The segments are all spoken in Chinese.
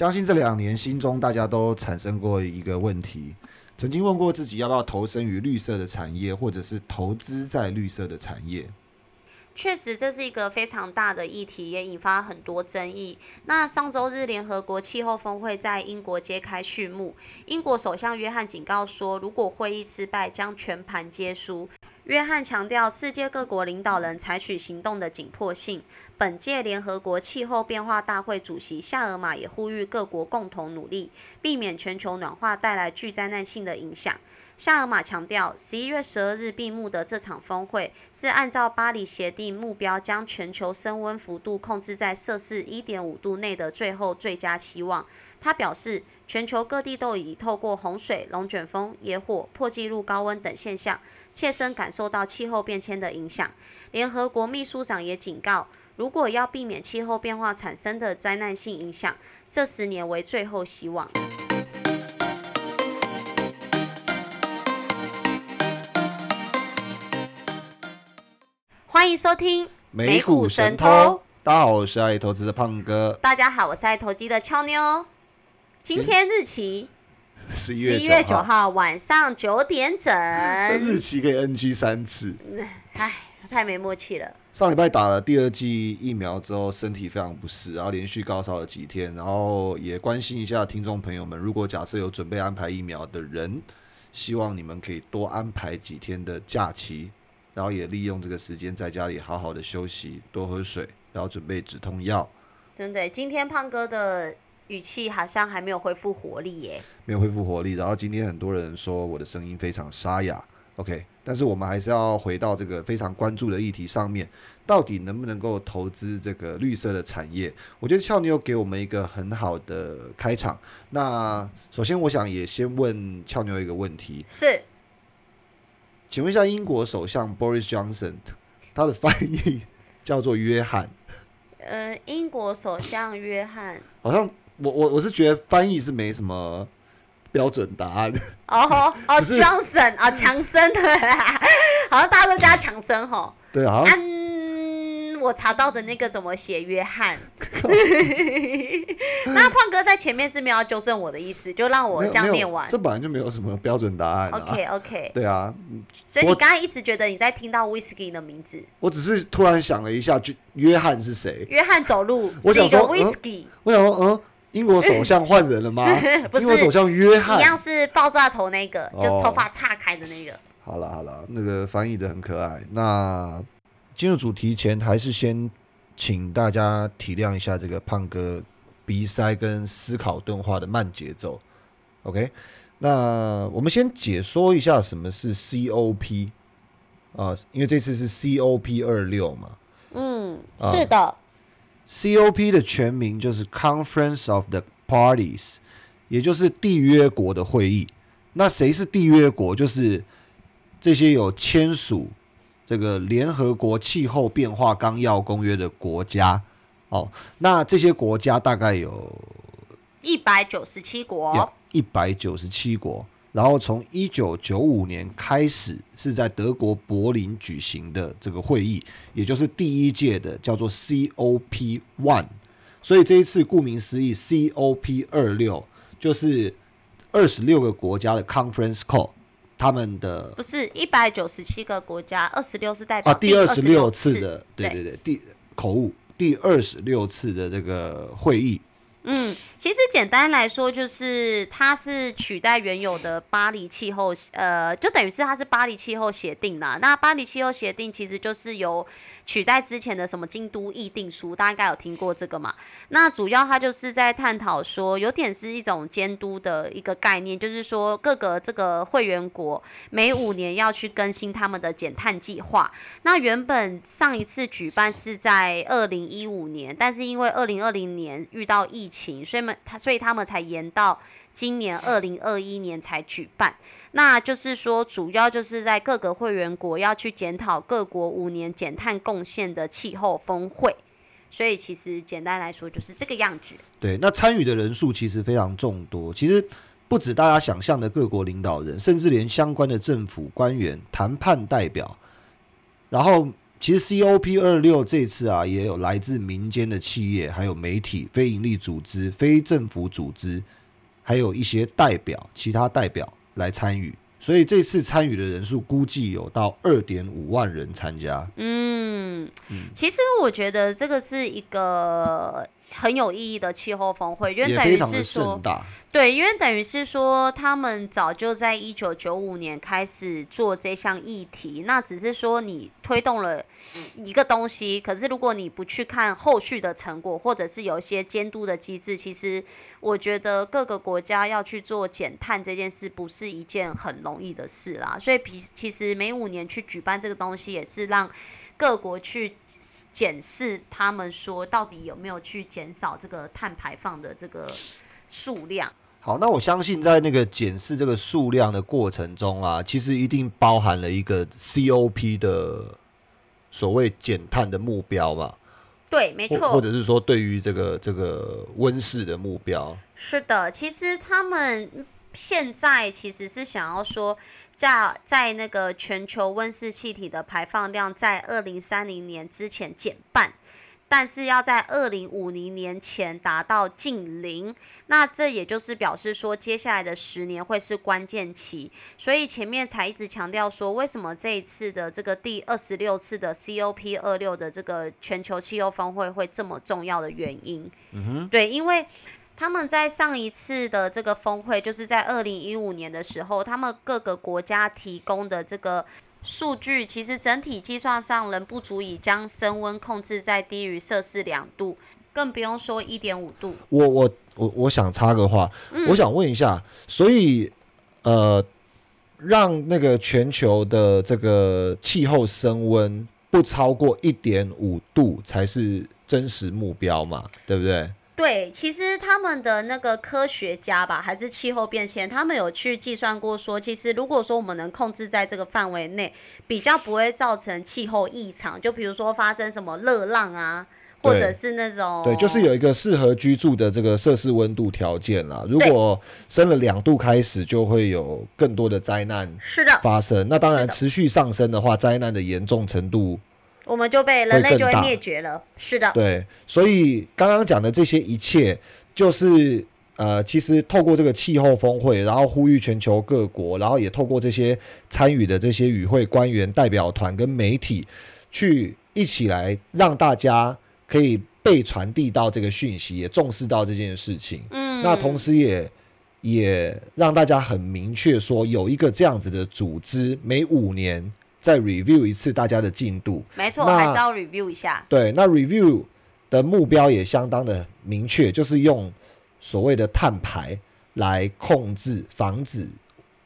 相信这两年心中大家都产生过一个问题，曾经问过自己要不要投身于绿色的产业，或者是投资在绿色的产业。确实，这是一个非常大的议题，也引发很多争议。那上周日，联合国气候峰会在英国揭开序幕。英国首相约翰警告说，如果会议失败，将全盘皆输。约翰强调，世界各国领导人采取行动的紧迫性。本届联合国气候变化大会主席夏尔马也呼吁各国共同努力，避免全球暖化带来具灾难性的影响。夏尔马强调，十一月十二日闭幕的这场峰会是按照巴黎协定目标，将全球升温幅度控制在摄氏一点五度内的最后最佳期望。他表示，全球各地都已透过洪水、龙卷风、野火、破纪录高温等现象，切身感受到气候变迁的影响。联合国秘书长也警告，如果要避免气候变化产生的灾难性影响，这十年为最后希望。欢迎收听美股神偷，大家好，我是爱投资的胖哥。大家好，我是爱投机的俏妞。今天日期十 十一一月九号，号晚上九点整。日期可以 NG 三次。唉，太没默契了。上礼拜打了第二剂疫苗之后，身体非常不适，然后连续高烧了几天，然后也关心一下听众朋友们，如果假设有准备安排疫苗的人，希望你们可以多安排几天的假期，然后也利用这个时间在家里好好的休息，多喝水，然后准备止痛药。真的，今天胖哥的语气好像还没有恢复活力耶。没有恢复活力。然后今天很多人说我的声音非常沙哑，OK，但是我们还是要回到这个非常关注的议题上面，到底能不能够投资这个绿色的产业？我觉得俏妞给我们一个很好的开场。那首先，我想也先问俏妞一个问题，是，请问一下，英国首相 Boris Johnson 他的翻译叫做约翰，呃，英国首相约翰。好像我我我是觉得翻译是没什么标准答案。哦吼 哦，Johnson 啊，强森，好像大家都叫他强森吼。对，啊嗯，我查到的那个怎么写约翰？那胖哥在前面是没有要纠正我的意思，就让我这样念完。这本来就没有什么标准答案、啊。OK OK，对啊，所以你我刚才一直觉得你在听到 Whisky 的名字，我只是突然想了一下，就约翰是谁？约翰走路我是一个 Whisky，、我想说，嗯，英国首相换人了吗？不是英国首相约翰一。样是爆炸头那个，就哦头发岔开的那个。好了好了，那个翻译的很可爱。那进入主题前，还是先请大家体谅一下这个胖哥鼻塞跟思考钝化的慢节奏。OK，那我们先解说一下什么是 COP 啊、因为这次是 COP 二六嘛。嗯，啊是的，COP 的全名就是 Conference of the Parties，也就是缔约国的会议。那谁是缔约国？就是这些有签署这个联合国气候变化纲要公约的国家。哦，那这些国家大概有一百九十七国，一百九十七国，然后从一九九五年开始是在德国柏林举行的这个会议，也就是第一届的叫做 COP One。所以这一次顾名思义，COP 二六就是二十六个国家的 Conference Call，他们的不是一百九十七个国家，二十六是代表啊第二十六次次的，对对对，第口误第二十六次的这个会议。嗯，其实简单来说，就是它是取代原有的巴黎气候，呃，就等于是它是巴黎气候协定啦。那巴黎气候协定其实就是由取代之前的什么京都议定书，大家应该有听过这个嘛？那主要它就是在探讨说，有点是一种监督的一个概念，就是说各个这个会员国每五年要去更新他们的减碳计划。那原本上一次举办是在二零一五年，但是因为二零二零年遇到疫情，所以们他所以他们才延到今年二零二一年才举办。那就是说，主要就是在各个会员国要去检讨各国五年减碳贡献的气候峰会。所以其实简单来说就是这个样子。对，那参与的人数其实非常众多，其实不止大家想象的各国领导人，甚至连相关的政府官员、谈判代表，然后其实 COP 二六这次啊，也有来自民间的企业、还有媒体、非营利组织、非政府组织，还有一些代表、其他代表来参与。所以这次参与的人数估计有到二点五万人参加。嗯，其实我觉得这个是一个很有意义的气候峰会，因为等于是说，对，因为等于是说，他们早就在一九九五年开始做这项议题，那只是说你推动了一个东西，可是如果你不去看后续的成果，或者是有一些监督的机制，其实我觉得各个国家要去做减碳这件事，不是一件很容易的事啦。所以，其其实每五年去举办这个东西，也是让各国去检视他们说到底有没有去减少这个碳排放的这个数量。好，那我相信在那个检视这个数量的过程中啊，其实一定包含了一个 COP 的所谓减碳的目标吧？对，没错。或者是说，对于这个这个温室的目标？是的，其实他们现在其实是想要说，在在那个全球温室气体的排放量在二零三零年之前减半。但是要在二零五零年前达到近零，那这也就是表示说，接下来的十年会是关键期。所以前面才一直强调说，为什么这一次的这个第二十六次的 COP 二六的这个全球气候峰会会这么重要的原因。嗯哼，对，因为他们在上一次的这个峰会，就是在二零一五年的时候，他们各个国家提供的这个。数据其实整体计算上仍不足以将升温控制在低于摄氏两度，更不用说一点五度。我我我我想插个话，我想问一下，所以呃，让那个全球的这个气候升温不超过一点五度才是真实目标嘛？对不对？对，其实他们的那个科学家吧，还是气候变迁，他们有去计算过，说其实如果说我们能控制在这个范围内，比较不会造成气候异常。就比如说发生什么热浪啊，或者是那种对，就是有一个适合居住的这个摄氏温度条件啦。如果升了两度开始，就会有更多的灾难是的发生。那当然持续上升的话，灾难的严重程度。我们就被人类就会灭绝了，是的。对，所以刚刚讲的这些一切，就是呃，其实透过这个气候峰会，然后呼吁全球各国，然后也透过这些参与的这些与会官员、代表团跟媒体，去一起来让大家可以被传递到这个讯息，也重视到这件事情。嗯，那同时也也让大家很明确说，有一个这样子的组织，每五年。再 review 一次大家的进度，没错，还是要 review 一下。对，那 review 的目标也相当的明确，就是用所谓的碳排来控制、防止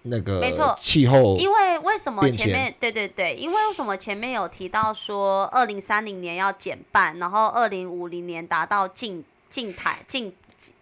那个没错气候。因为为什么前面对对对？因为为什么前面有提到说二零三零年要减半，然后二零五零年达到净净台净。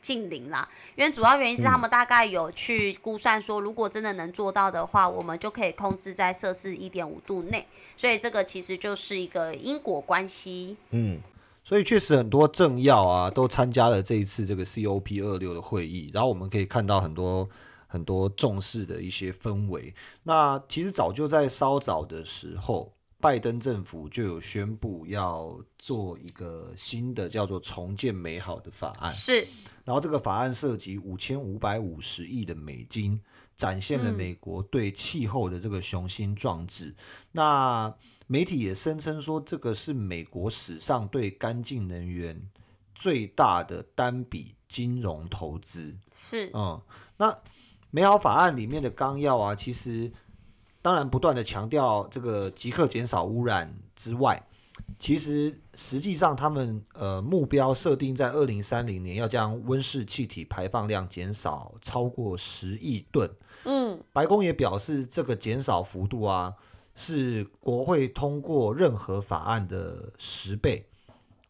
近零啦，因为主要原因是他们大概有去估算说，如果真的能做到的话，我们就可以控制在摄氏一点五度内，所以这个其实就是一个因果关系。嗯，所以确实很多政要啊都参加了这一次这个 COP 二六的会议，然后我们可以看到很多很多重视的一些氛围。那其实早就在稍早的时候。拜登政府就有宣布要做一个新的叫做“重建美好”的法案，是。然后这个法案涉及五千五百五十亿的美金，展现了美国对气候的这个雄心壮志。那媒体也声称说，这个是美国史上对干净能源最大的单笔金融投资。是，嗯，那美好法案里面的纲要啊，其实。当然，不断的强调这个即刻减少污染之外，其实实际上他们呃目标设定在二零三零年要将温室气体排放量减少超过十亿吨。嗯，白宫也表示，这个减少幅度啊是国会通过任何法案的十倍。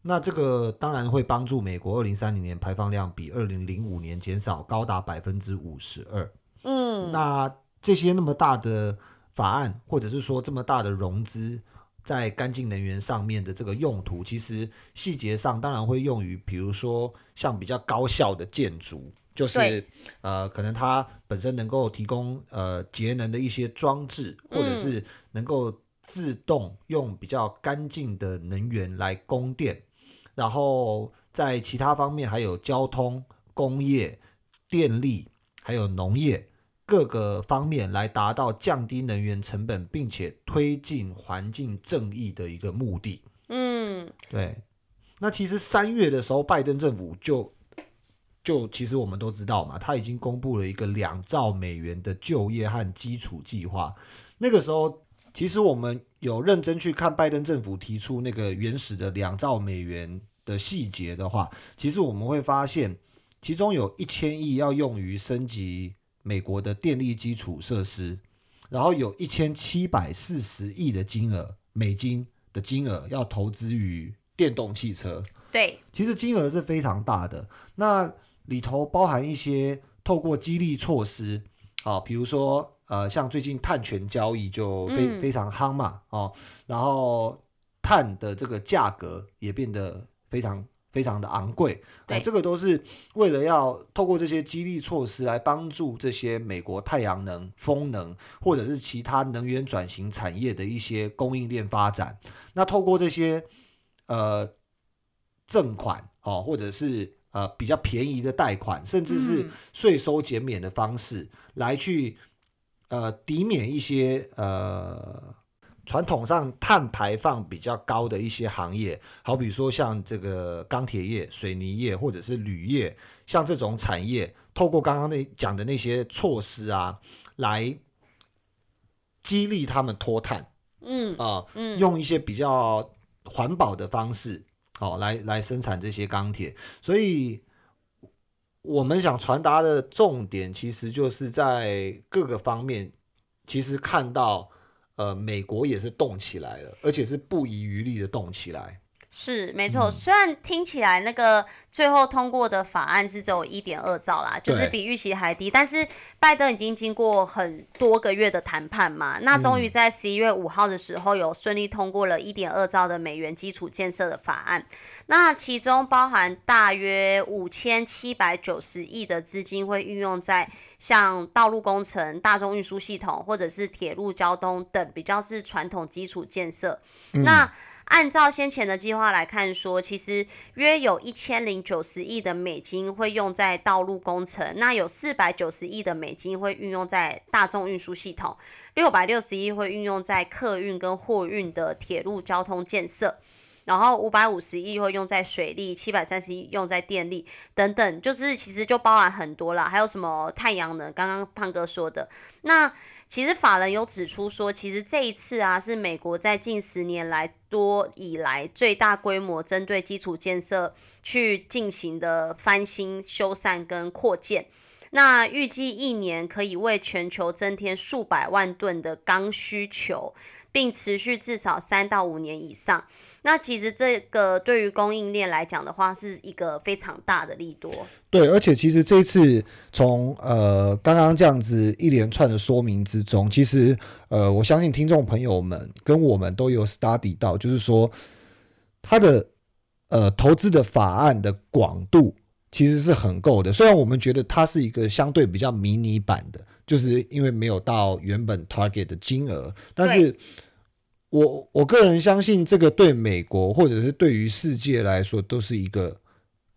那这个当然会帮助美国二零三零年排放量比二零零五年减少高达百分之五十二。嗯，那这些那么大的。法案，或者是说这么大的融资，在干净能源上面的这个用途，其实细节上当然会用于，比如说像比较高效的建筑，就是呃，可能它本身能够提供呃节能的一些装置，或者是能够自动用比较干净的能源来供电，然后在其他方面还有交通、工业、电力，还有农业各个方面来达到降低能源成本，并且推进环境正义的一个目的。嗯，对，那其实三月的时候，拜登政府就就其实我们都知道嘛，他已经公布了一个两兆美元的就业和基础计划。那个时候，其实我们有认真去看拜登政府提出那个原始的两兆美元的细节的话，其实我们会发现，其中有一千亿要用于升级美国的电力基础设施，然后有一千七百四十亿的金额美金的金额要投资于电动汽车。对，其实金额是非常大的。那里头包含一些透过激励措施，啊，比如说呃，像最近碳权交易就非、嗯非常夯嘛，哦，然后碳的这个价格也变得非常非常的昂贵，哦对，这个都是为了要透过这些激励措施来帮助这些美国太阳能、风能或者是其他能源转型产业的一些供应链发展。那透过这些呃赠款哦，或者是呃比较便宜的贷款，甚至是嗯。税收减免的方式，来去呃抵免一些呃传统上碳排放比较高的一些行业，好比说像这个钢铁业、水泥业或者是铝业，像这种产业，透过刚刚那讲的那些措施啊，来激励他们脱碳嗯啊、嗯，用一些比较环保的方式，好、来来生产这些钢铁。所以，我们想传达的重点，其实就是在各个方面，其实看到，呃，美国也是动起来了，而且是不遗余力的动起来。是没错，嗯虽然听起来那个最后通过的法案是只有一点二兆啦，就是比预期还低，但是拜登已经经过很多个月的谈判嘛，那终于嗯在十一月五号的时候有顺利通过了一点二兆的美元基础建设的法案，那其中包含大约五千七百九十亿的资金会运用在像道路工程、大众运输系统或者是铁路交通等比较是传统基础建设，那。按照先前的计划来看说，其实约有一千零九十亿的美金会用在道路工程，那有四百九十亿的美金会运用在大众运输系统，六百六十亿会运用在客运跟货运的铁路交通建设。然后五百五十亿会用在水利，七百三十亿用在电力等等，就是其实就包含很多了，还有什么太阳能，刚刚胖哥说的。那其实法人有指出说，其实这一次啊是美国在近十年来多以来最大规模针对基础建设去进行的翻新、修缮跟扩建。那预计一年可以为全球增添数百万吨的钢需求，并持续至少三到五年以上。那其实这个对于供应链来讲的话，是一个非常大的利多。对，而且其实这一次从呃刚刚这样子一连串的说明之中，其实呃我相信听众朋友们跟我们都有 study 到，就是说它的呃投资的法案的广度其实是很够的。虽然我们觉得它是一个相对比较迷你版的，就是因为没有到原本 target 的金额，但是我我个人相信这个对美国或者是对于世界来说都是一个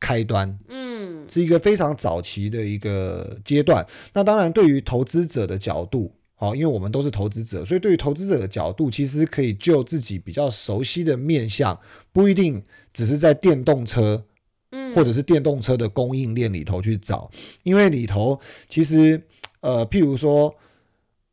开端。嗯，是一个非常早期的一个阶段。那当然，对于投资者的角度，好，因为我们都是投资者，所以对于投资者的角度，其实可以就自己比较熟悉的面向，不一定只是在电动车嗯，或者是电动车的供应链里头去找，因为里头其实呃，譬如说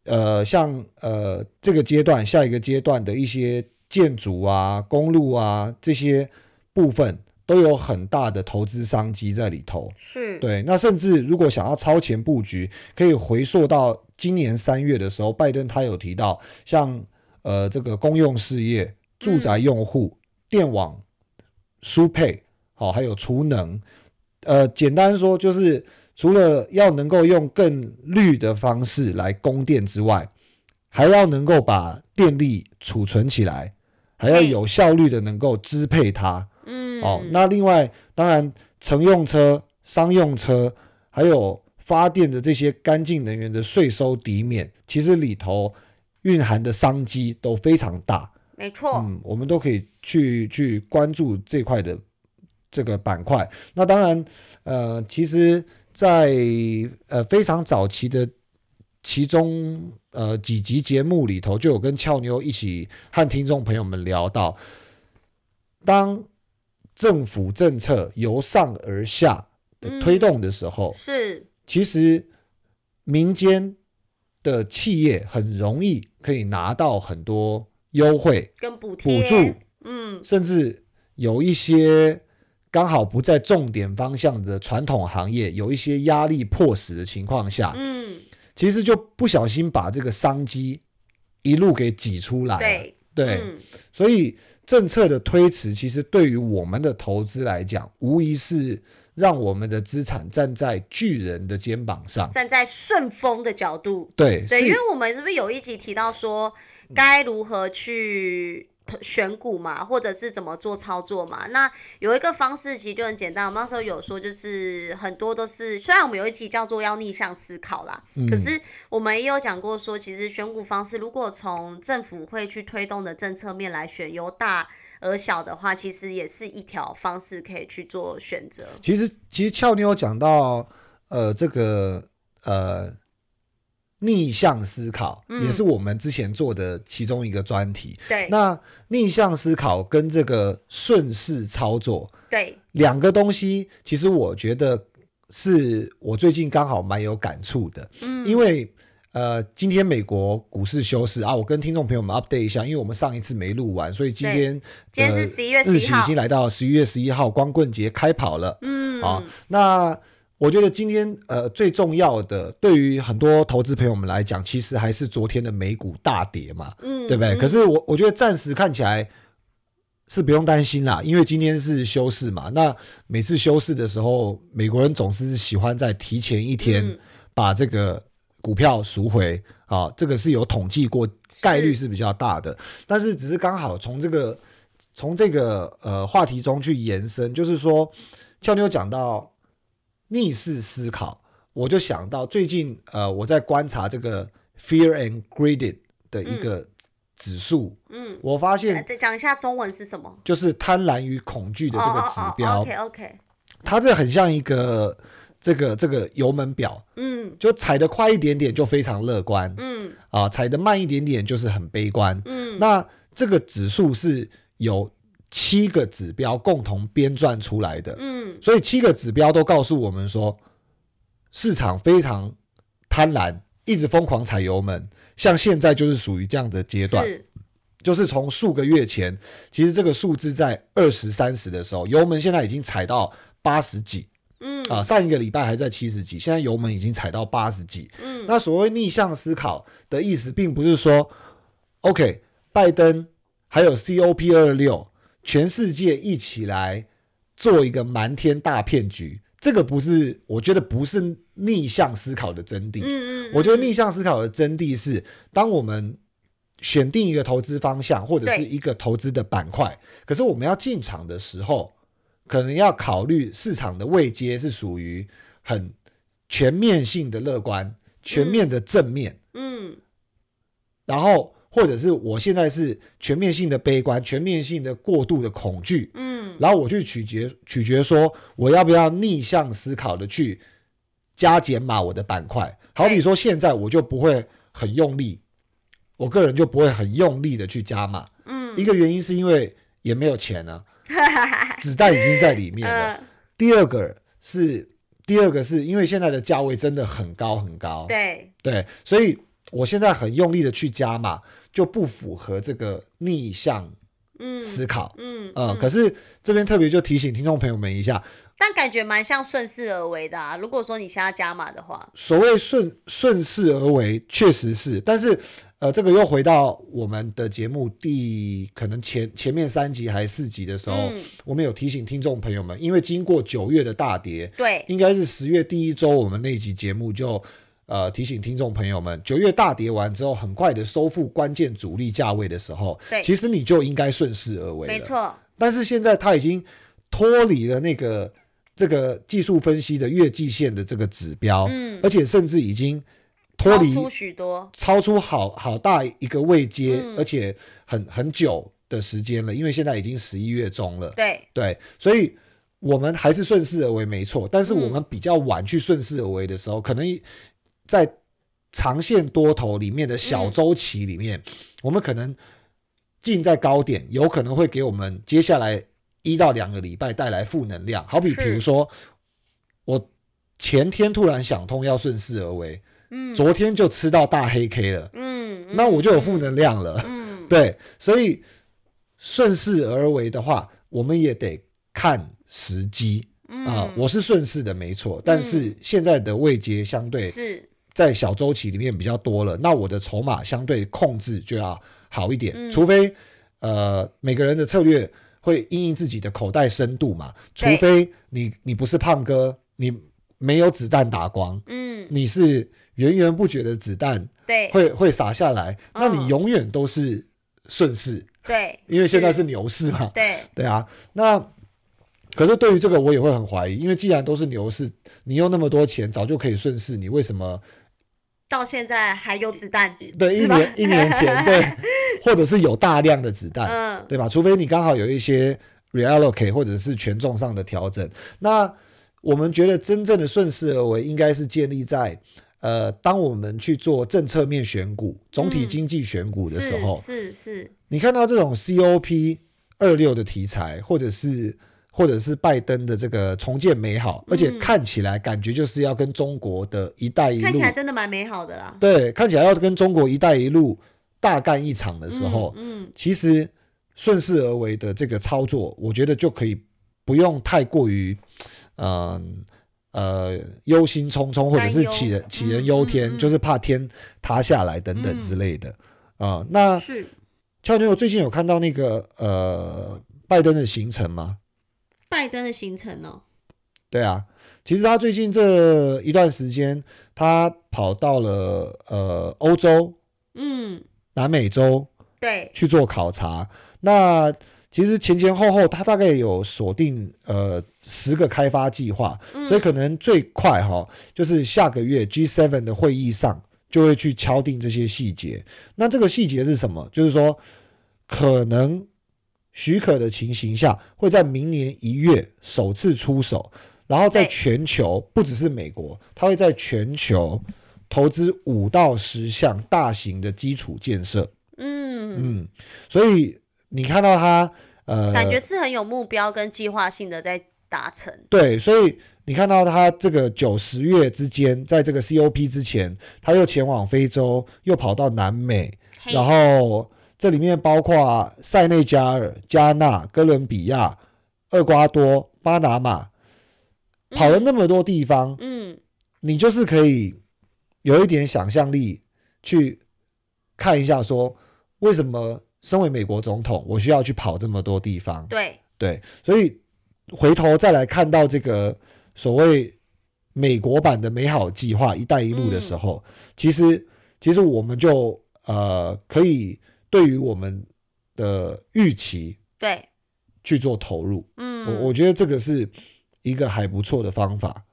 呃，像呃这个阶段、下一个阶段的一些建筑啊、公路啊这些部分。都有很大的投资商机在里头，是，对，那甚至如果想要超前布局，可以回溯到今年三月的时候，拜登他有提到，像呃这个公用事业、住宅用户、电网输配，好、还有储能，呃，简单说就是除了要能够用更绿的方式来供电之外，还要能够把电力储存起来，还要有效率的能够支配它。嗯，哦，那另外当然乘用车、商用车，还有发电的这些干净能源的税收抵免，其实里头蕴含的商机都非常大。没错，嗯，我们都可以去去关注这块的这个板块。那当然，呃，其实在，呃非常早期的其中呃几集节目里头，就有跟俏妞一起和听众朋友们聊到，当政府政策由上而下的推动的时候，是其实民间的企业很容易可以拿到很多优惠。跟补补贴助，嗯，甚至有一些刚好不在重点方向的传统行业，有一些压力迫使的情况下，嗯，其实就不小心把这个商机一路给挤出来了。对，对，嗯，所以政策的推迟，其实对于我们的投资来讲，无疑是让我们的资产站在巨人的肩膀上。站在顺风的角度，对，对，因是为我们是不是有一集提到说该如何去选股嘛，或者是怎么做操作嘛？那有一个方式其实就很简单，我们那时候有说，就是很多都是，虽然我们有一集叫做要逆向思考啦，嗯可是我们也有讲过说，其实选股方式如果从政府会去推动的政策面来选，由大而小的话，其实也是一条方式可以去做选择。其实其实俏妞讲到呃这个呃逆向思考，嗯也是我们之前做的其中一个专题。对，那逆向思考跟这个顺势操作对，两个东西，其实我觉得是我最近刚好蛮有感触的，嗯，因为。呃，今天美国股市休市啊，我跟听众朋友们 update 一下，因为我们上一次没录完，所以今天今天是呃11月日11号期已经来到十一月十一号，光棍节开跑了。嗯，啊，那我觉得今天呃最重要的，对于很多投资朋友们来讲，其实还是昨天的美股大跌嘛，嗯，对不对？嗯可是我我觉得暂时看起来是不用担心啦，因为今天是休市嘛。那每次休市的时候，美国人总是喜欢在提前一天嗯把这个股票赎回啊，这个是有统计过，概率是比较大的。但是只是刚好从这个从这个呃话题中去延伸，就是说，俏妞讲到逆势思考，我就想到最近呃我在观察这个 Fear and Greed 的一个指数，嗯，我发现再讲一下中文是什么？就是贪婪与恐惧的这个指标，OK OK，它这很像一个这个这个油门表，嗯就踩得快一点点就非常乐观嗯啊，踩得慢一点点就是很悲观。嗯，那这个指数是有七个指标共同编撰出来的，嗯。所以七个指标都告诉我们说，市场非常贪婪，一直疯狂踩油门。像现在就是属于这样的阶段，是。就是从数个月前，其实这个数字在二十三十的时候，油门现在已经踩到八十几。嗯。啊，上一个礼拜还在七十几，现在油门已经踩到八十几。嗯。那所谓逆向思考的意思，并不是说，OK，拜登还有 COP 二六，全世界一起来做一个瞒天大骗局，这个不是，我觉得不是逆向思考的真谛。嗯嗯，我觉得逆向思考的真谛是，当我们选定一个投资方向或者是一个投资的板块，可是我们要进场的时候，可能要考虑市场的位阶是属于很全面性的乐观、全面的正面，嗯。然后或者是我现在是全面性的悲观、全面性的过度的恐惧，嗯。然后我去取决取决说我要不要逆向思考的去加减码我的板块。好比说现在我就不会很用力，我个人就不会很用力的去加码。嗯，一个原因是因为也没有钱啊，子弹已经在里面了。嗯第二个是第二个是因为现在的价位真的很高很高，对，对，所以我现在很用力的去加码，就不符合这个逆向嗯思考。嗯呃，嗯可是这边特别就提醒听众朋友们一下，但感觉蛮像顺势而为的啊。如果说你现在加码的话，所谓顺顺势而为，确实是，但是呃，这个又回到我们的节目第可能前前面三集还是四集的时候，嗯我们有提醒听众朋友们，因为经过九月的大跌，对，应该是十月第一周，我们那集节目就呃提醒听众朋友们，九月大跌完之后，很快的收复关键主力价位的时候，对。其实你就应该顺势而为。没错，但是现在它已经脱离了那个这个技术分析的月季线的这个指标，嗯。而且甚至已经脱离超出许多，超出好好大一个位阶，嗯。而且很很久的时间了，因为现在已经十一月中了，对，对，所以我们还是顺势而为没错，但是我嗯。们比较晚去顺势而为的时候，可能在长线多头里面的小嗯周期里面，我们可能进在高点，有可能会给我们接下来一到两个礼拜带来负能量。好比比如说，我前天突然想通要顺势而为，嗯。昨天就吃到大黑 K 了，嗯，那我就有负嗯能量了。嗯，对，所以顺势而为的话，我们也得看时机。嗯。啊、我是顺势的没错，但是现在的位阶相对是在小周期里面比较多了，那我的筹码相对控制就要好一点，嗯。除非呃每个人的策略会因应自己的口袋深度嘛，除非你你不是胖哥，你没有子弹打光，嗯，你是源源不绝的子弹对。会会洒下来，那你嗯永远都是顺势。对，因为现在是牛市嘛，对，对啊，那可是对于这个我也会很怀疑，因为既然都是牛市，你用那么多钱，早就可以顺势，你为什么到现在还有子弹，对一年一年前对，或者是有大量的子弹，嗯，对吧？除非你刚好有一些 reallocate 或者是权重上的调整，那我们觉得真正的顺势而为，应该是建立在呃，当我们去做政策面选股、总体嗯经济选股的时候，是是是，你看到这种 COP 二六的题材，或者是或者是拜登的这个重建美好，而且嗯看起来感觉就是要跟中国的一带一路看起，来真的蛮美好的啦。对，看起来要跟中国一带一路大干一场的时候，嗯，嗯其实顺势而为的这个操作，我觉得就可以不用太过于，嗯。呃，忧心忡忡，或者是杞人杞人忧天，嗯嗯嗯就是怕天塌下来等等之嗯类的啊、那是俏妞，我最近有看到那个呃拜登的行程吗？拜登的行程哦。对啊，其实他最近这一段时间，他跑到了呃欧洲、嗯，南美洲对，去做考察。那其实前前后后，他大概有锁定呃十个开发计划，嗯所以可能最快哈，就是下个月 G7 的会议上就会去敲定这些细节。那这个细节是什么？就是说，可能许可的情形下，会在明年一月首次出手，然后在全球不只是美国，它会在全球投资五到十项大型的基础建设。嗯，嗯，所以你看到它呃，感觉是很有目标跟计划性的在达成。对，所以你看到他这个九十月之间，在这个 COP 之前，他又前往非洲，又跑到南美，然后这里面包括塞内加尔、加纳、哥伦比亚、厄瓜多、巴拿马，跑了那么多地方，嗯，你就是可以有一点想象力去看一下，说为什么身为美国总统，我需要去跑这么多地方？对，对，所以回头再来看到这个所谓美国版的美好计划“一带一路”的时候，其实其实我们就呃可以对于我们的预期对，去做投入。嗯，我我觉得这个是一个还不错的方法。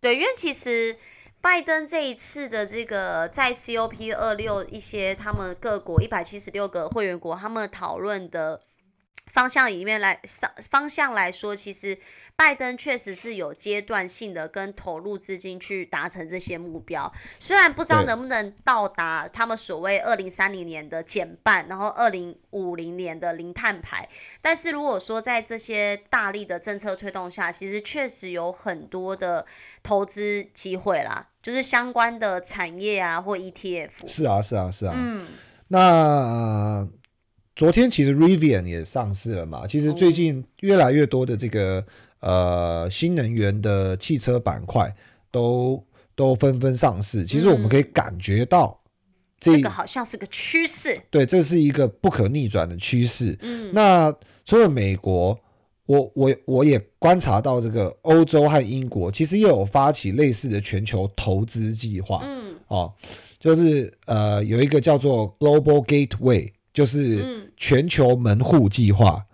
对，因为其实拜登这一次的这个在 COP 二六一些他们各国一百七十六个会员国他们讨论的方向里面来上方向来说，其实拜登确实是有阶段性的跟投入资金去达成这些目标，虽然不知道能不能到达他们所谓二零三零年的减半，然后二零五零年的零碳排，但是如果说在这些大力的政策推动下，其实确实有很多的投资机会啦，就是相关的产业啊或 ETF。是啊，是啊，是啊。嗯，那、呃昨天其实 Rivian 也上市了嘛，其实最近越来越多的这个呃新能源的汽车板块都都纷纷上市。其实我们可以感觉到这，这个好像是个趋势。对，这是一个不可逆转的趋势。嗯，那除了美国，我我我也观察到这个欧洲和英国其实也有发起类似的全球投资计划。嗯哦，就是呃有一个叫做 Global Gateway，就是嗯全球门户计划。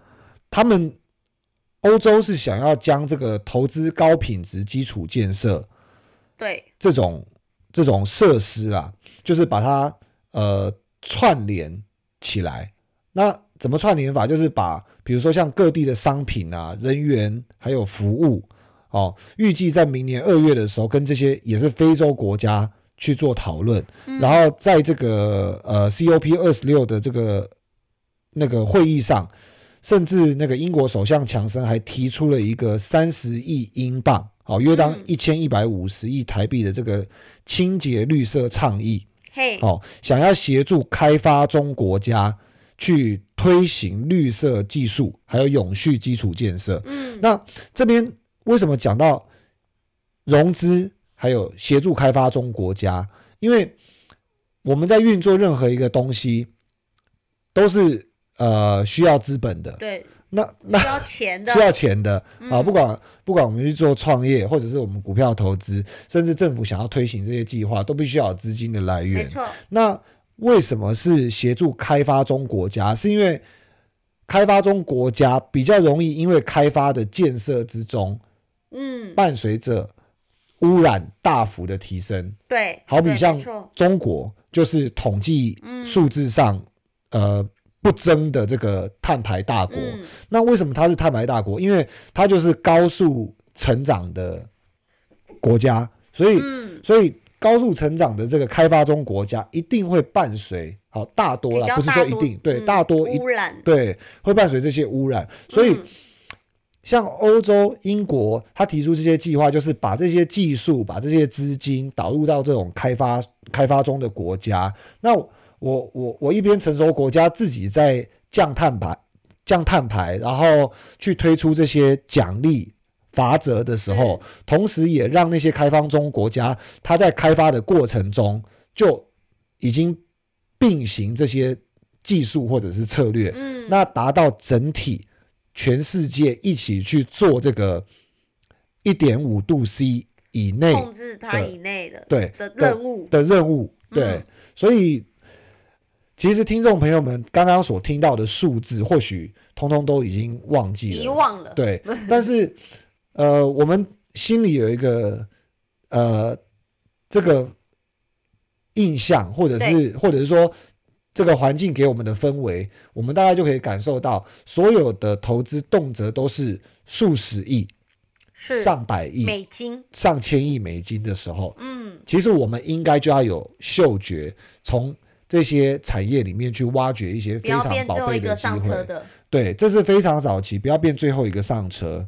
他们欧洲是想要将这个投资高品质基础建设对，这种这种设施啦，就是把它呃串联起来。那怎么串联法？就是把比如说像各地的商品啊、人员还有服务，哦，预计在明年二月的时候，跟这些也是非洲国家去做讨论，然后在这个呃 COP 二十六的这个那个会议上，甚至那个英国首相强生还提出了一个三十亿英镑，好，约当一千一百五十亿台币的这个清洁绿色倡议，嘿，哦，想要协助开发中国家去推行绿色技术，还有永续基础建设。嗯，那这边为什么讲到融资，还有协助开发中国家？因为我们在运作任何一个东西，都是呃需要资本的。对，那那需要钱的，需要钱的啊，嗯不管不管我们去做创业，或者是我们股票投资，甚至政府想要推行这些计划，都必须要有资金的来源。没错，那为什么是协助开发中国家？是因为开发中国家比较容易，因为开发的建设之中，嗯，伴随着污染大幅的提升。对，好比像中国，就是统计嗯数字上，呃。不争的这个碳排大国，嗯，那为什么它是碳排大国？因为它就是高速成长的国家，所以、嗯，所以高速成长的这个开发中国家一定会伴随，好大多啦，不是说一定，对，嗯大多一污染，对会伴随这些污染，所以。嗯像欧洲、英国，他提出这些计划，就是把这些技术、把这些资金导入到这种开发开发中的国家。那我我我一边成熟国家自己在降碳排、降碳排，然后去推出这些奖励法则的时候，同时也让那些开发中国家，它在开发的过程中就已经并行这些技术或者是策略，嗯，那达到整体全世界一起去做这个一点五度 C 以内控制它以内的对的任务，的任务，对，嗯。所以其实听众朋友们刚刚所听到的数字，或许通通都已经忘记了，遗忘了，对，但是呃，我们心里有一个呃这个印象，或者是或者是说这个环境给我们的氛围，我们大概就可以感受到，所有的投资动辄都是数十亿、上百亿、美金，上千亿美金的时候，嗯，其实我们应该就要有嗅觉，从这些产业里面去挖掘一些非常宝变最后一个贝的机会。对，这是非常早期，不要变最后一个上车。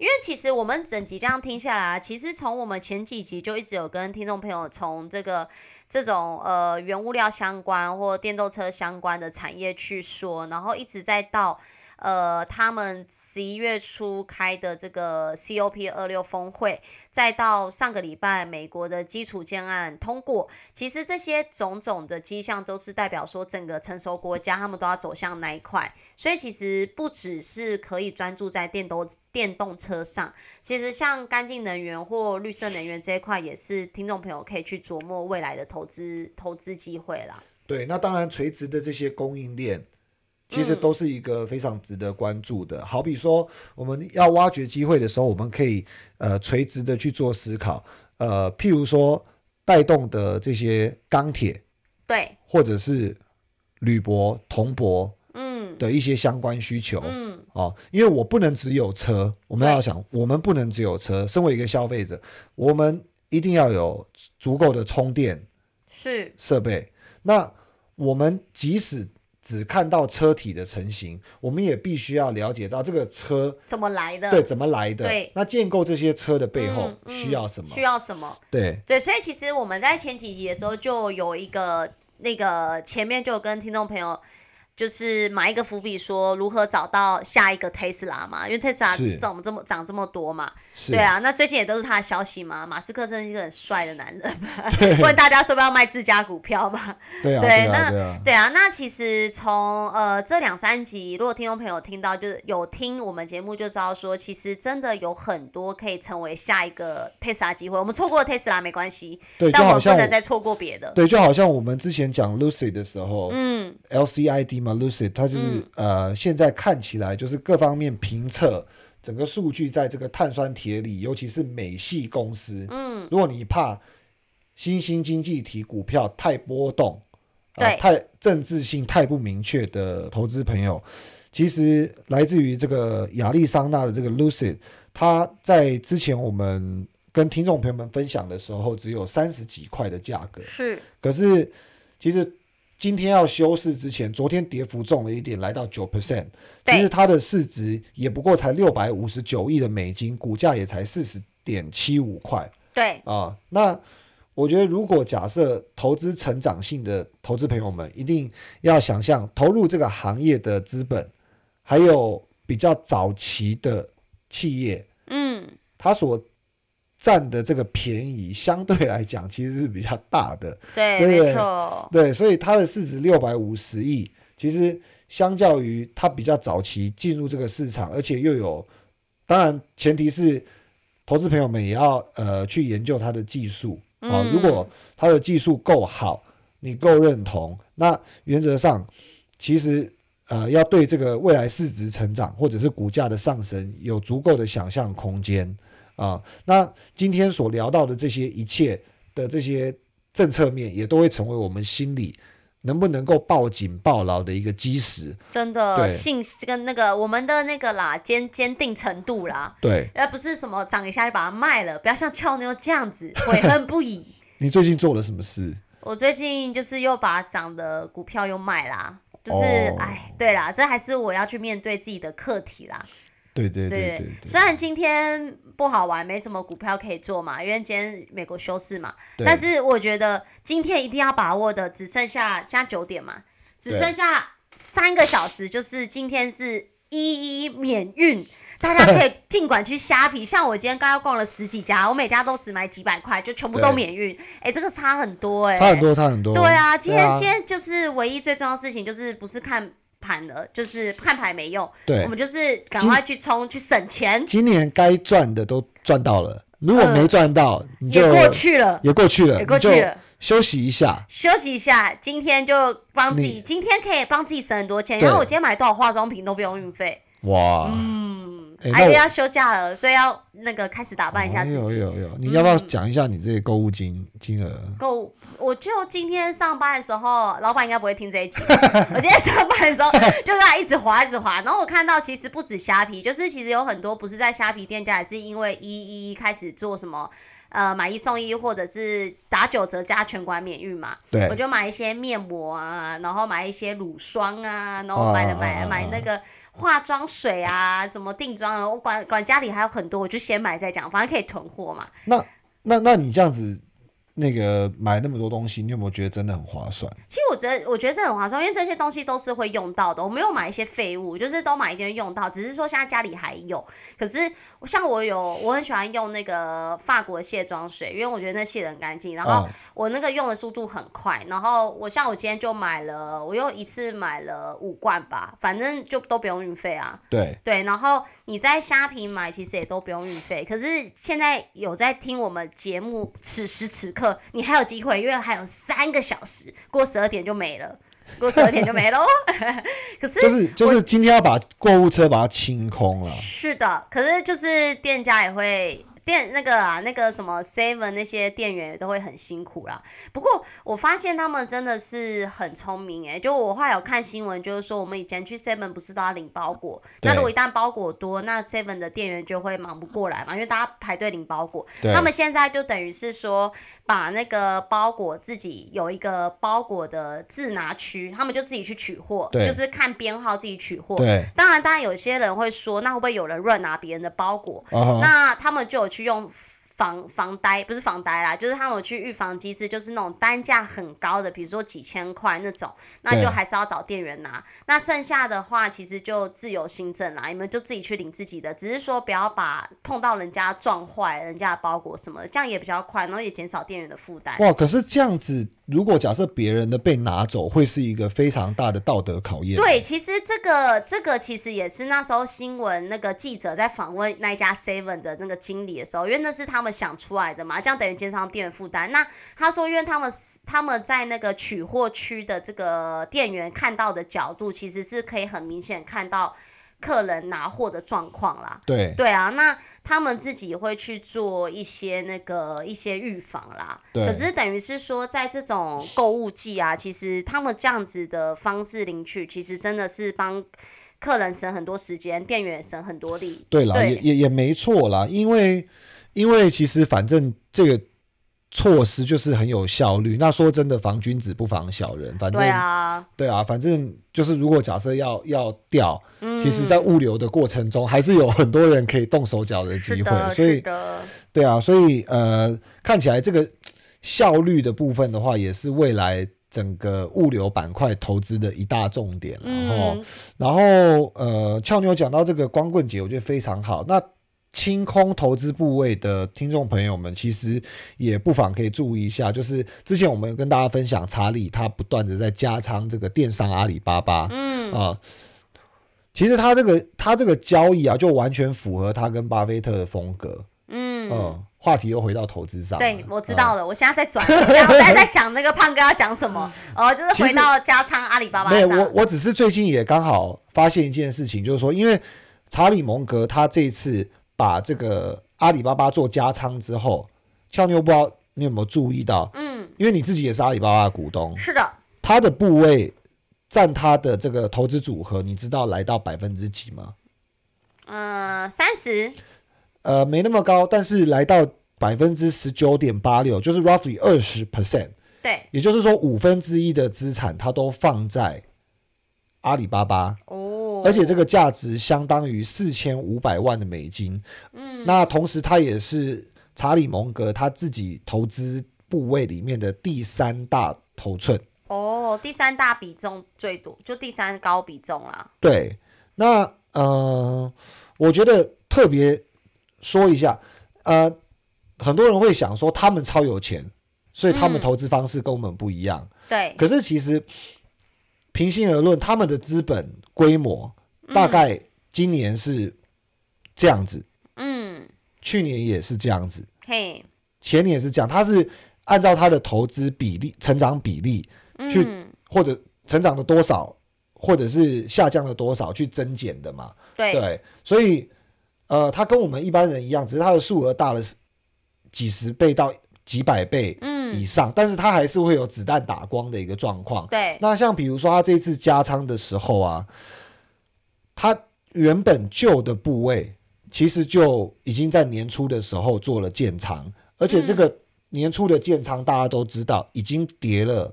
因为其实我们整集这样听下来，其实从我们前几集就一直有跟听众朋友从这个这种呃原物料相关或电动车相关的产业去说，然后一直在到。呃，他们十一月初开的这个 COP 二六峰会，再到上个礼拜美国的基础建案通过，其实这些种种的迹象都是代表说整个成熟国家他们都要走向那一块，所以其实不只是可以专注在电动电动车上，其实像干净能源或绿色能源这一块，也是听众朋友可以去琢磨未来的投资投资机会啦。对，那当然垂直的这些供应链，其实嗯都是一个非常值得关注的。好比说，我们要挖掘机会的时候，我们可以呃垂直的去做思考，呃，譬如说带动的这些钢铁对，或者是铝箔、铜箔嗯的一些相关需求。嗯，哦，因为我不能只有车，我们要想，我们不能只有车。身为一个消费者，我们一定要有足够的充电是，设备。那我们即使只看到车体的成型，我们也必须要了解到这个车怎么来的？对怎么来的。对那建构这些车的背后需要什么？需要什么？对对，所以其实我们在前几集的时候就有一个那个前面就有跟听众朋友。就是埋一个伏笔，说如何找到下一个 Tesla 嘛，因为 Tesla 是涨这么涨这么多嘛，是，对啊，那最近也都是他的消息嘛。马斯克真的是一个很帅的男人，问大家说不要卖自家股票嘛？对啊，对对啊，那对啊，对啊，那其实从呃这两三集，如果听众朋友听到，就是有听我们节目就知道说，其实真的有很多可以成为下一个 Tesla 机会。我们错过了 Tesla 没关系，对，但我们不能再错过别的。对，就好像我们之前讲 Lucid 的时候，嗯，LCID 嘛，Lucid，它就是、嗯。呃，现在看起来就是各方面评测整个数据在这个碳酸铁锂，尤其是美系公司，嗯，如果你怕新兴经济体股票太波动，啊、对。太政治性太不明确的投资朋友，其实来自于这个亚利桑那的这个 Lucid，它在之前我们跟听众朋友们分享的时候，只有三十几块的价格，是，可是其实今天要休市之前，昨天跌幅重了一点，来到九 percent。其实它的市值也不过才六百五十九亿的美金，股价也才四十点七五块对，啊。那我觉得，如果假设投资成长性的投资朋友们，一定要想象投入这个行业的资本，还有比较早期的企业，嗯，它所占的这个便宜，相对来讲其实是比较大的。对，对没错，对，所以它的市值六百五十亿，其实相较于它比较早期进入这个市场，而且又有，当然前提是投资朋友们也要呃去研究它的技术。啊、嗯如果它的技术够好，你够认同，那原则上其实呃要对这个未来市值成长或者是股价的上升有足够的想象空间啊、那今天所聊到的这些一切的这些政策面，也都会成为我们心里能不能够报警报牢的一个基石。真的对信跟那个我们的那个啦坚坚定程度啦，对而不是什么涨一下就把它卖了，不要像俏妞这样子悔恨不已。你最近做了什么事？我最近就是又把涨的股票又卖啦，就是哦哎、对啦，这还是我要去面对自己的课题啦。对对对对对对虽然今天不好玩，没什么股票可以做嘛，因为今天美国休市嘛，但是我觉得今天一定要把握的，只剩下现在九点嘛，只剩下三个小时，就是今天是一一免运。大家可以尽管去虾皮，像我今天刚刚逛了十几家，我每家都只买几百块，就全部都免运。哎、这个差很多哎、差很多，差很多。对啊，今天、啊今天就是唯一最重要的事情，就是不是看盘了，就是看牌没用，对我们就是赶快去冲去省钱，今年该赚的都赚到了，如果没赚到，你就嗯也过去了，也过去了，也过去了。休息一下。休息一下，今天就帮自己，今天可以帮自己省很多钱。对然后我今天买多少化妆品都不用运费，哇，嗯，还要休假了，所以要那个开始打扮一下自己。有有有，你要不要嗯讲一下你这个购物金金额？够，我就今天上班的时候，老板应该不会听这一集。我今天上班的时候，就在一直滑，一直滑。然后我看到，其实不止虾皮，就是其实有很多不是在虾皮店家，也是因为一一开始做什么。呃，买一送一，或者是打九折加全馆免运嘛，对我就买一些面膜啊，然后买一些乳霜啊，然后买了买啊啊啊买那个化妆水啊，什么定妆啊，我管管家里还有很多，我就先买再讲，反正可以囤货嘛。那那那你这样子，那个买那么多东西，你有没有觉得真的很划算？其实我觉得，我觉得这很划算，因为这些东西都是会用到的。我没有买一些废物，就是都买一点用到，只是说现在家里还有。可是像我有，我很喜欢用那个法国卸妆水，因为我觉得那卸得很干净，然后我那个用的速度很快。然后我像我今天就买了，我又一次买了五罐吧，反正就都不用运费啊。对，对，然后你在虾皮买其实也都不用运费，可是现在有在听我们节目，此时此刻你还有机会，因为还有三个小时，过十二点就没了，过十二点就没了哦。可是就是就是今天要把购物车把它清空了。是的，可是就是店家也会。店那个啊，那个什么 Seven 那些店员也都会很辛苦啦。不过我发现他们真的是很聪明诶、就我后来有看新闻，就是说我们以前去 Seven 不是都要领包裹，那如果一旦包裹多，那 Seven 的店员就会忙不过来嘛，因为大家排队领包裹。他们现在就等于是说，把那个包裹自己有一个包裹的自拿区，他们就自己去取货，就是看编号自己取货。对，当然，当然有些人会说，那会不会有人乱拿别人的包裹？那他们就有去用防防呆，不是防呆啦，就是他们有去预防机制，就是那种单价很高的，比如说几千块那种，那就还是要找店员拿。那剩下的话，其实就自由新政啦，你们就自己去领自己的，只是说不要把碰到人家撞坏人家的包裹什么的，这样也比较快，然后也减少店员的负担。哇，可是这样子，如果假设别人的被拿走，会是一个非常大的道德考验。对，其实这个这个其实也是那时候新闻那个记者在访问那一家 Seven 的那个经理的时候，因为那是他们想出来的嘛，这样等于减少店员负担。那他说，因为他们他们在那个取货区的这个店员看到的角度，其实是可以很明显看到。客人拿货的状况啦。对对啊，那他们自己会去做一些那个一些预防啦。对可是等于是说，在这种购物季啊，其实他们这样子的方式领取，其实真的是帮客人省很多时间，店员省很多力。对啦，对也也也没错啦，因为因为其实反正这个措施就是很有效率。那说真的，防君子不防小人，反正对啊，对啊，反正就是如果假设要要调，嗯，其实在物流的过程中，还是有很多人可以动手脚的机会，所以对啊，所以呃，看起来这个效率的部分的话，也是未来整个物流板块投资的一大重点。然后，嗯，然后呃，俏妞讲到这个光棍节，我觉得非常好。那清空投资部位的听众朋友们，其实也不妨可以注意一下，就是之前我们有跟大家分享查理他不断的在加仓这个电商阿里巴巴，嗯，啊，其实他这个他这个交易啊，就完全符合他跟巴菲特的风格。嗯。嗯，话题又回到投资上了。对，我知嗯道了。我现在在转，我现在我在在想那个胖哥要讲什么。哦，就是回到加仓阿里巴巴没有，我。我只是最近也刚好发现一件事情，就是说，因为查理蒙格他这一次把这个阿里巴巴做加仓之后，俏妞不知道你有没有注意到，嗯，因为你自己也是阿里巴巴的股东，是的，他的部位占他的这个投资组合，你知道来到百分之几吗？嗯，三十，呃，没那么高，但是来到百分之十九点八六，就是 roughly 二十 percent，对，也就是说五分之一的资产它都放在阿里巴巴，哦，而且这个价值相当于四千五百万的美金。嗯，那同时，它也是查理蒙格他自己投资部位里面的第三大头寸。哦，第三大比重最多，就第三高比重啦。对，那呃，我觉得特别说一下，呃，很多人会想说他们超有钱，所以他们嗯投资方式跟我们不一样。对，可是其实平心而论，他们的资本规模大嗯概今年是这样子，嗯，去年也是这样子，嘿，前年也是这样。他是按照他的投资比例、成长比例，去嗯，或者成长了多少，或者是下降了多少去增减的嘛。对，对，所以呃，他跟我们一般人一样，只是他的数额大了几十倍到几百倍以嗯，上，但是它还是会有子弹打光的一个状况。对，那像比如说他这次加仓的时候啊，它原本旧的部位其实就已经在年初的时候做了建仓，而且这个年初的建仓大家都知道已经跌了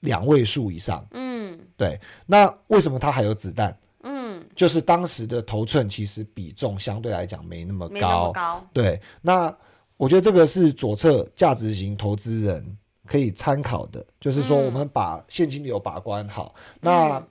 两位数以上。嗯对，那为什么它还有子弹？嗯，就是当时的头寸其实比重相对来讲没那么没那么高。高。对，那我觉得这个是左侧价值型投资人可以参考的，就是说嗯。我们把现金流把关好，那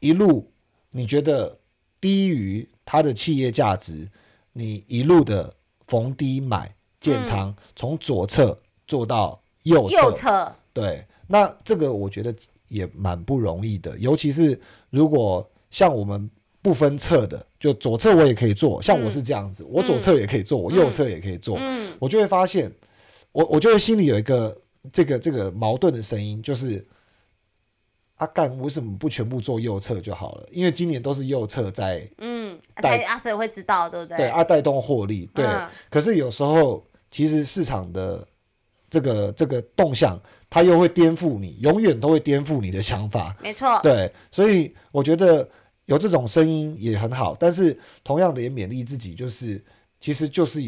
一路你觉得低于它的企业价值，你一路的逢低买建仓，从左侧做到右侧，右侧，对，那这个我觉得也蛮不容易的，尤其是如果像我们不分侧的，就左侧我也可以做，像我是这样子，我左侧也可以做，我右侧也可以做，嗯我就会发现，我我就会心里有一个这个这个矛盾的声音，就是阿干为什么不全部做右侧就好了？因为今年都是右侧在嗯，带才阿水会知道，对不对？对阿带动获利，对。嗯可是有时候其实市场的这个这个动向，它又会颠覆你，永远都会颠覆你的想法。没错。对，所以我觉得有这种声音也很好，但是同样的也勉励自己，就是其实就是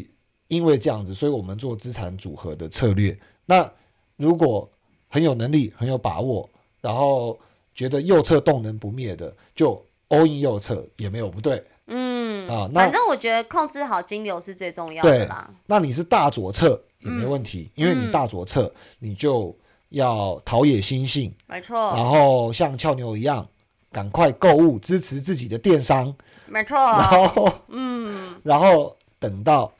因为这样子，所以我们做资产组合的策略。那如果很有能力、很有把握，然后觉得右侧动能不灭的，就 all in 右侧也没有不对。嗯，啊那反正我觉得控制好金流是最重要的对啦。那你是大左侧也没问题，因为你大左侧你就要陶冶心性，没错，然后像俏牛一样，赶快购物支持自己的电商，没错。然后嗯，然后等到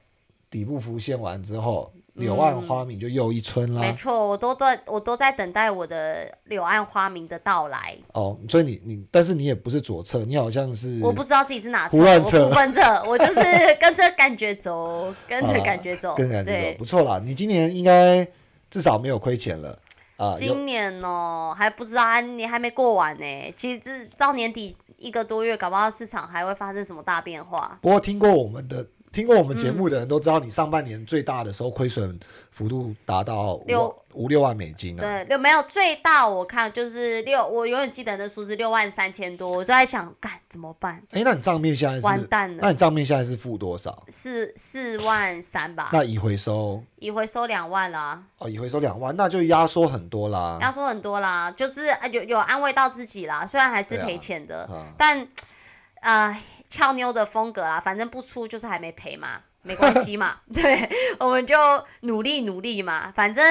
底部浮现完之后，柳暗花明就又一春啦。没错，我都在，我都在等待我的柳暗花明的到来。哦，所以你你，但是你也不是左侧，你好像是我不知道自己是哪侧，胡乱测我不分侧，我就是跟着感觉走，跟着啊感觉走。跟感觉走不，错啦。你今年应该至少没有亏钱了今年哦、还不知道，还你还没过完呢。其实这到年底一个多月，搞不好市场还会发生什么大变化。不过听过我们的。听过我们节目的人都知道，你上半年最大的时候亏损幅度达到五五六万美金啊。对，六没有最大，我看就是六，我永远记得那数字六万三千多，我就在想，干怎么办？哎，那你账面现在是完蛋了？那你账面现在是负多少？四四万三吧。那已回收？已回收两万啦。哦，已回收两万，那就压缩很多啦。压缩很多啦，就是有有安慰到自己啦，虽然还是赔钱的，但啊。俏妞的风格啊，反正不出就是还没赔嘛，没关系嘛，对，我们就努力努力嘛，反正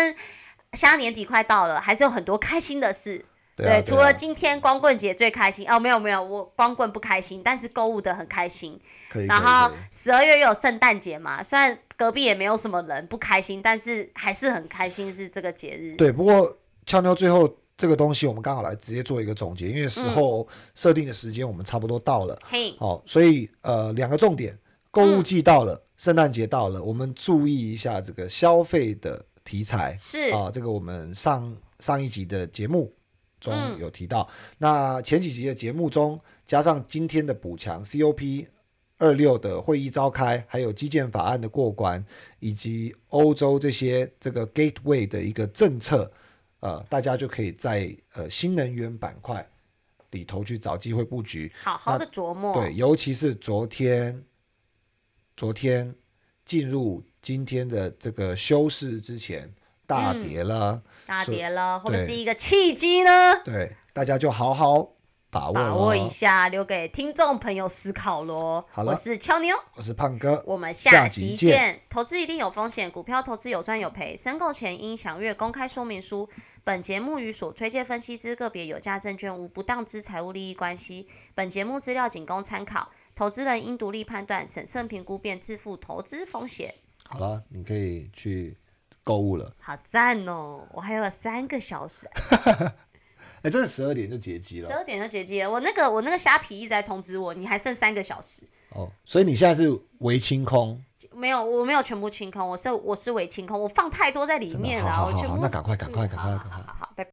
现在年底快到了，还是有很多开心的事。对，除了今天光棍节最开心哦，没有没有，我光棍不开心，但是购物的很开心。然后十二月又有圣诞节嘛，虽然隔壁也没有什么人不开心，但是还是很开心是这个节日。对，不过俏妞最后。这个东西我们刚好来直接做一个总结，因为时候设定的时间我们差不多到了，好，所以呃两个重点，购物季到了，圣诞节到了，我们注意一下这个消费的题材。是。啊，这个我们上上一集的节目中有提到，那前几集的节目中加上今天的补强，COP 二六的会议召开，还有基建法案的过关，以及欧洲这些这个 Gateway 的一个政策。呃，大家就可以在呃新能源板块里头去找机会布局，好好的琢磨。对，尤其是昨天，昨天进入今天的这个休市之前，大跌了，大跌了，或者是一个契机呢？对，大家就好好。把握把握一下，留给听众朋友思考喽。好了，我是俏妞，我是胖哥，我们下集见。投资一定有风险，股票投资有赚有赔，申购前应详阅公开说明书。本节目与所推荐分析之个别有价证券无不当之财务利益关系。本节目资料仅供参考，投资人应独立判断、审慎评估，并自负投资风险。好了，你可以去购物了。好赞哦！我还有三个小时。哎，真的十二点就结机了。十二点就结机了，我那个我那个虾皮一直在通知我，你还剩三个小时。哦，所以你现在是微清空？没有，我没有全部清空，我是我是微清空，我放太多在里面了。好好好，那赶快赶快赶快赶快。